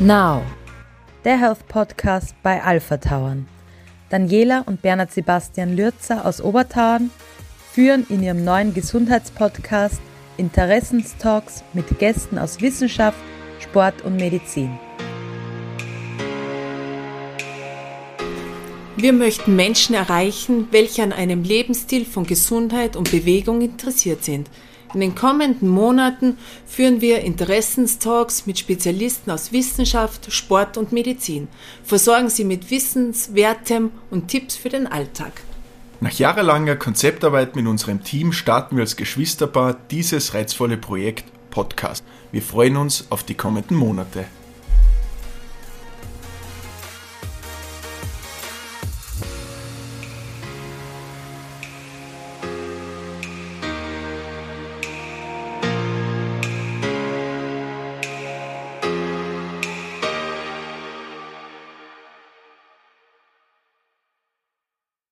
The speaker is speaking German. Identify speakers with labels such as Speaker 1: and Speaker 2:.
Speaker 1: Now, der Health Podcast bei Alpha Tauern. Daniela und Bernhard Sebastian Lürzer aus Obertauern führen in ihrem neuen Gesundheitspodcast Interessenstalks mit Gästen aus Wissenschaft, Sport und Medizin.
Speaker 2: Wir möchten Menschen erreichen, welche an einem Lebensstil von Gesundheit und Bewegung interessiert sind – in den kommenden Monaten führen wir Interessenstalks mit Spezialisten aus Wissenschaft, Sport und Medizin, versorgen sie mit Wissenswertem und Tipps für den Alltag.
Speaker 3: Nach jahrelanger Konzeptarbeit mit unserem Team starten wir als Geschwisterpaar dieses reizvolle Projekt Podcast. Wir freuen uns auf die kommenden Monate.